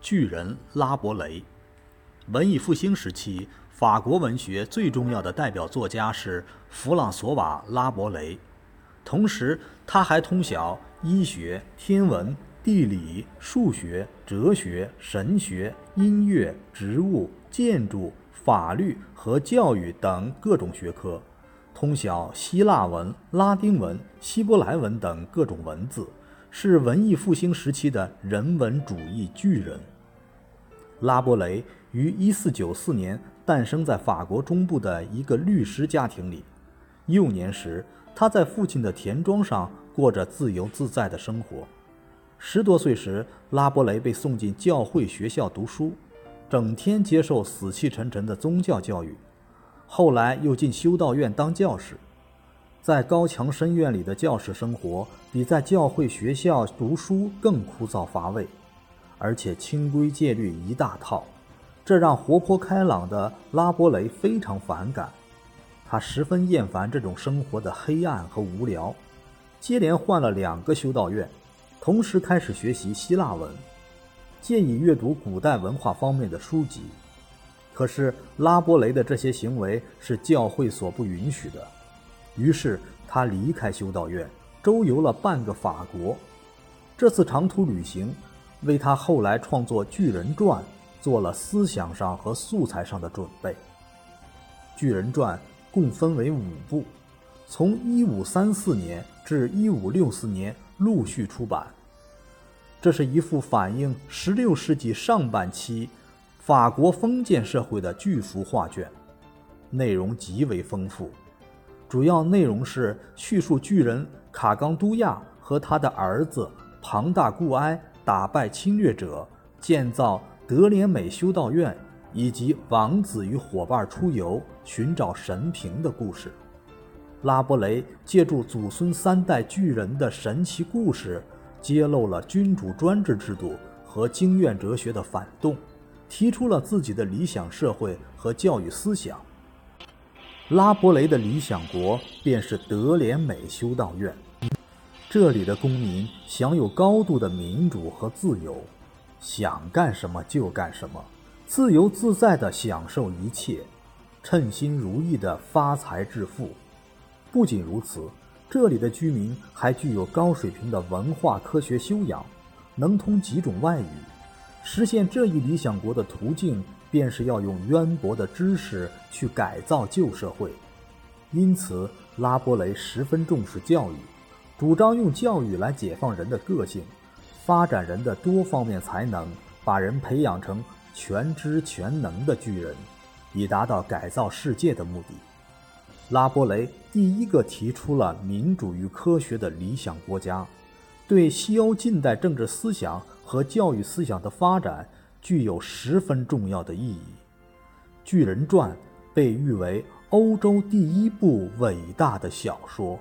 巨人拉伯雷。文艺复兴时期，法国文学最重要的代表作家是弗朗索瓦·拉伯雷。同时，他还通晓医学、天文、地理、数学、哲学、神学、音乐、植物、建筑、法律和教育等各种学科，通晓希腊文、拉丁文、希伯来文等各种文字，是文艺复兴时期的人文主义巨人。拉伯雷于1494年诞生在法国中部的一个律师家庭里，幼年时。他在父亲的田庄上过着自由自在的生活。十多岁时，拉伯雷被送进教会学校读书，整天接受死气沉沉的宗教教育。后来又进修道院当教师。在高墙深院里的教室生活，比在教会学校读书更枯燥乏味，而且清规戒律一大套，这让活泼开朗的拉伯雷非常反感。他十分厌烦这种生活的黑暗和无聊，接连换了两个修道院，同时开始学习希腊文，建议阅读古代文化方面的书籍。可是拉波雷的这些行为是教会所不允许的，于是他离开修道院，周游了半个法国。这次长途旅行，为他后来创作《巨人传》做了思想上和素材上的准备。《巨人传》。共分为五部，从1534年至1564年陆续出版。这是一幅反映16世纪上半期法国封建社会的巨幅画卷，内容极为丰富。主要内容是叙述巨人卡冈都亚和他的儿子庞大固埃打败侵略者，建造德连美修道院。以及王子与伙伴出游寻找神瓶的故事。拉伯雷借助祖孙三代巨人的神奇故事，揭露了君主专制制度和经验哲学的反动，提出了自己的理想社会和教育思想。拉伯雷的理想国便是德连美修道院，这里的公民享有高度的民主和自由，想干什么就干什么。自由自在地享受一切，称心如意地发财致富。不仅如此，这里的居民还具有高水平的文化科学修养，能通几种外语。实现这一理想国的途径，便是要用渊博的知识去改造旧社会。因此，拉伯雷十分重视教育，主张用教育来解放人的个性，发展人的多方面才能，把人培养成。全知全能的巨人，以达到改造世界的目的。拉伯雷第一个提出了民主与科学的理想国家，对西欧近代政治思想和教育思想的发展具有十分重要的意义。《巨人传》被誉为欧洲第一部伟大的小说。